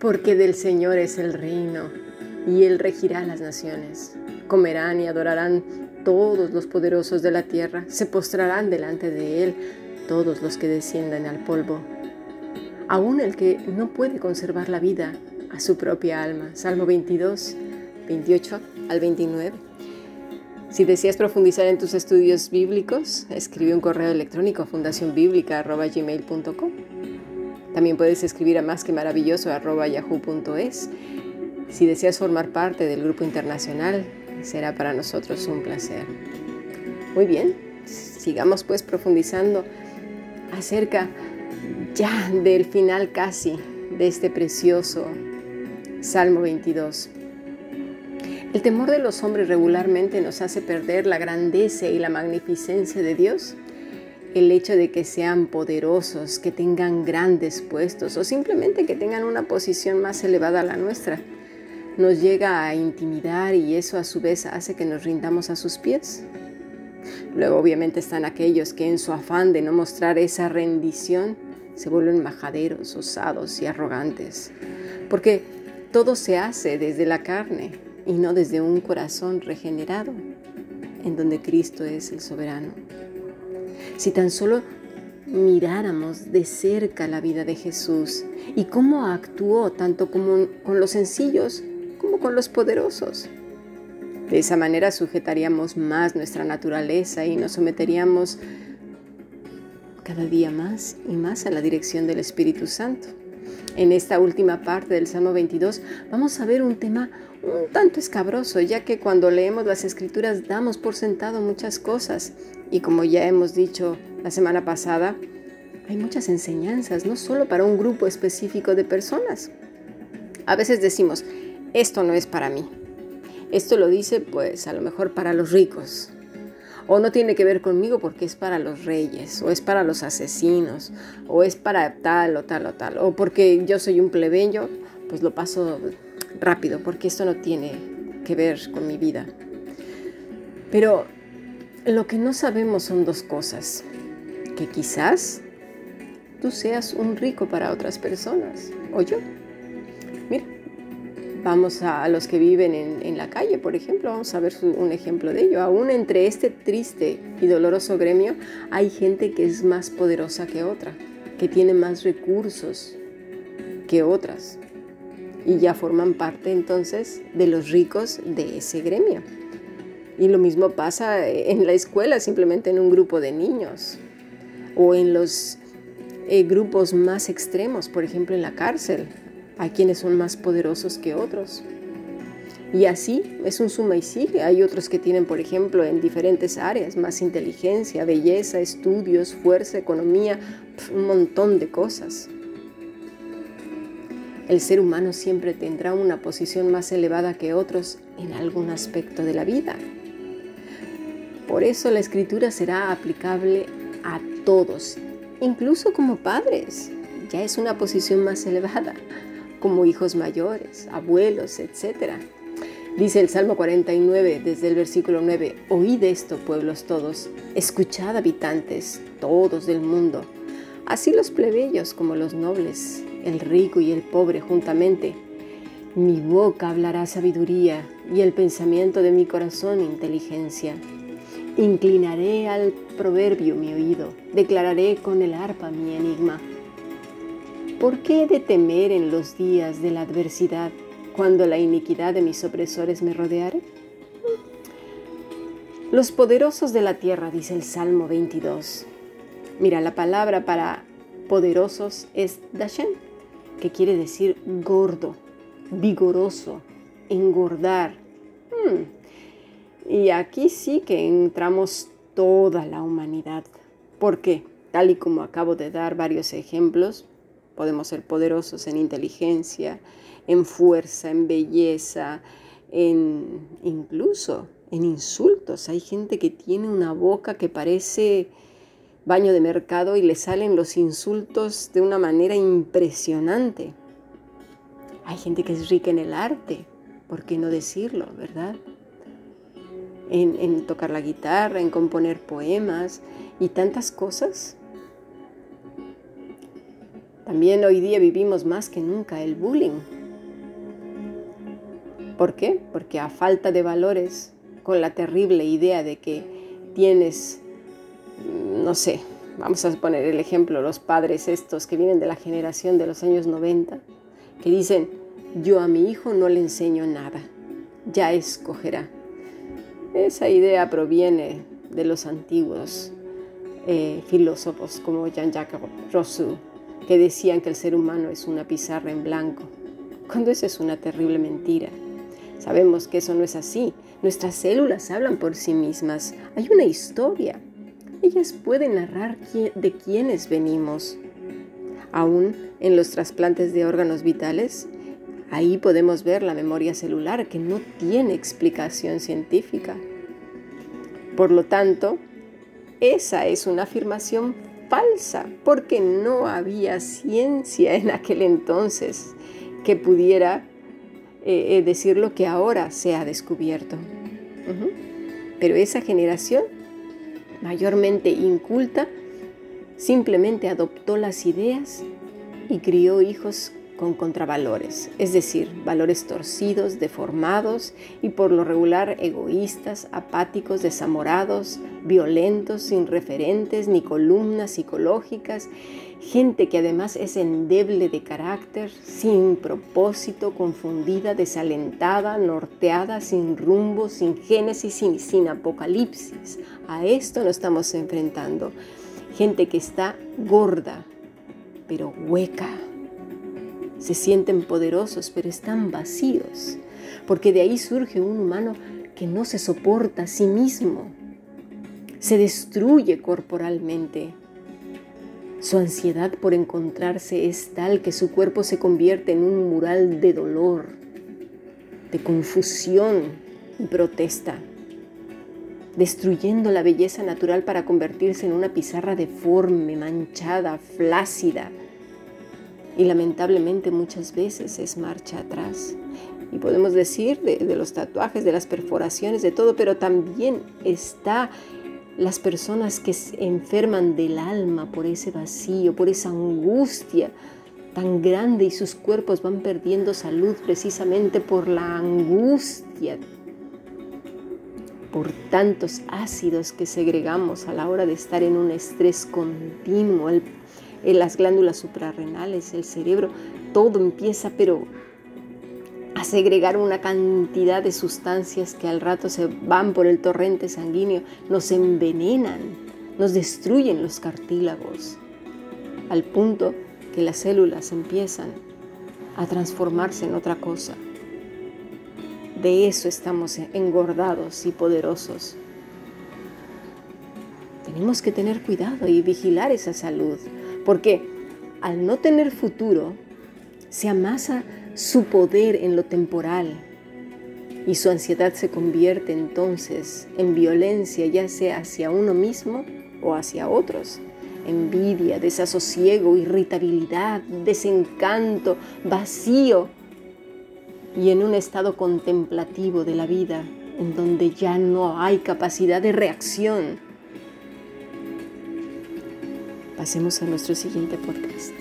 porque del Señor es el reino y Él regirá las naciones. Comerán y adorarán todos los poderosos de la tierra, se postrarán delante de Él todos los que desciendan al polvo. Aún el que no puede conservar la vida a su propia alma. Salmo 22, 28 al 29. Si deseas profundizar en tus estudios bíblicos, escribe un correo electrónico a fundacionbiblica.gmail.com. También puedes escribir a más que maravilloso yahoo.es. Si deseas formar parte del grupo internacional, será para nosotros un placer. Muy bien, sigamos pues profundizando acerca ya del final casi de este precioso Salmo 22. El temor de los hombres regularmente nos hace perder la grandeza y la magnificencia de Dios. El hecho de que sean poderosos, que tengan grandes puestos o simplemente que tengan una posición más elevada a la nuestra, nos llega a intimidar y eso a su vez hace que nos rindamos a sus pies. Luego obviamente están aquellos que en su afán de no mostrar esa rendición se vuelven majaderos, osados y arrogantes, porque todo se hace desde la carne, y no desde un corazón regenerado, en donde Cristo es el soberano. Si tan solo miráramos de cerca la vida de Jesús y cómo actuó tanto con los sencillos como con los poderosos. De esa manera sujetaríamos más nuestra naturaleza y nos someteríamos cada día más y más a la dirección del Espíritu Santo. En esta última parte del Salmo 22 vamos a ver un tema un tanto escabroso, ya que cuando leemos las escrituras damos por sentado muchas cosas y como ya hemos dicho la semana pasada, hay muchas enseñanzas, no solo para un grupo específico de personas. A veces decimos, esto no es para mí. Esto lo dice pues a lo mejor para los ricos, o no tiene que ver conmigo porque es para los reyes, o es para los asesinos, o es para tal o tal o tal, o porque yo soy un plebeyo, pues lo paso rápido porque esto no tiene que ver con mi vida. Pero lo que no sabemos son dos cosas, que quizás tú seas un rico para otras personas, o yo. Mira, Vamos a, los que viven en, la calle, por ejemplo, vamos a ver un ejemplo de ello. Aún entre este triste y doloroso gremio hay gente que es más poderosa que otra, que tiene más recursos que otras y ya forman parte entonces de los ricos de ese gremio. Y lo mismo pasa en la escuela, simplemente en un grupo de niños o en los eh, grupos más extremos, por ejemplo en la cárcel. Hay quienes son más poderosos que otros. Y así es un suma y sigue. Hay otros que tienen, por ejemplo, en diferentes áreas más inteligencia, belleza, estudios, fuerza, economía, un montón de cosas. El ser humano siempre tendrá una posición más elevada que otros en algún aspecto de la vida. Por eso la escritura será aplicable a todos, incluso como padres. Ya es una posición más elevada como hijos mayores, abuelos, etc. Dice el Salmo 49 desde el versículo 9, Oíd esto, pueblos todos, escuchad habitantes, todos del mundo, así los plebeyos como los nobles, el rico y el pobre juntamente. Mi boca hablará sabiduría y el pensamiento de mi corazón inteligencia. Inclinaré al proverbio mi oído, declararé con el arpa mi enigma. ¿Por qué he de temer en los días de la adversidad cuando la iniquidad de mis opresores me rodeare? Los poderosos de la tierra, dice el Salmo 22. Mira, la palabra para poderosos es Dashen, que quiere decir gordo, vigoroso, engordar. Hmm. Y aquí sí que entramos toda la humanidad, porque, tal y como acabo de dar varios ejemplos, Podemos ser poderosos en inteligencia, en fuerza, en belleza, en incluso en insultos. Hay gente que tiene una boca que parece baño de mercado y le salen los insultos de una manera impresionante. Hay gente que es rica en el arte, ¿por qué no decirlo, verdad? En, tocar la guitarra, en componer poemas y tantas cosas También hoy día vivimos más que nunca el bullying. ¿Por qué? Porque a falta de valores, con la terrible idea de que tienes, no sé, vamos a poner el ejemplo, los padres estos que vienen de la generación de los años 90, que dicen, yo a mi hijo no le enseño nada, ya escogerá. Esa idea proviene de los antiguos eh, filósofos como Jean-Jacques Rousseau, que decían que el ser humano es una pizarra en blanco, cuando eso es una terrible mentira. Sabemos que eso no es así. Nuestras células hablan por sí mismas. Hay una historia. Ellas pueden narrar de quiénes venimos. Aún en los trasplantes de órganos vitales, ahí podemos ver la memoria celular que no tiene explicación científica. Por lo tanto, esa es una afirmación falsa, porque no había ciencia en aquel entonces que pudiera eh, eh, decir lo que ahora se ha descubierto. Pero esa generación, mayormente inculta, simplemente adoptó las ideas y crió hijos con contravalores, es decir, valores torcidos, deformados y por lo regular egoístas, apáticos, desamorados, violentos, sin referentes ni columnas psicológicas, gente que además es endeble de carácter, sin propósito, confundida, desalentada, norteada, sin rumbo, sin génesis, sin, sin apocalipsis. A esto nos estamos enfrentando. Gente que está gorda, pero hueca se sienten poderosos, pero están vacíos, porque de ahí surge un humano que no se soporta a sí mismo, se destruye corporalmente. Su ansiedad por encontrarse es tal que su cuerpo se convierte en un mural de dolor, de confusión y protesta, destruyendo la belleza natural para convertirse en una pizarra deforme, manchada, flácida, y lamentablemente muchas veces es marcha atrás. Y podemos decir de, los tatuajes, de las perforaciones, de todo, pero también está las personas que se enferman del alma por ese vacío, por esa angustia tan grande y sus cuerpos van perdiendo salud precisamente por la angustia, por tantos ácidos que segregamos a la hora de estar en un estrés continuo, en las glándulas suprarrenales, el cerebro, todo empieza pero a segregar una cantidad de sustancias que al rato se van por el torrente sanguíneo, nos envenenan, nos destruyen los cartílagos, al punto que las células empiezan a transformarse en otra cosa. De eso estamos engordados y poderosos. Tenemos que tener cuidado y vigilar esa salud. Porque al no tener futuro, se amasa su poder en lo temporal y su ansiedad se convierte entonces en violencia, ya sea hacia uno mismo o hacia otros. Envidia, desasosiego, irritabilidad, desencanto, vacío y en un estado contemplativo de la vida en donde ya no hay capacidad de reacción Pasemos a nuestro siguiente podcast.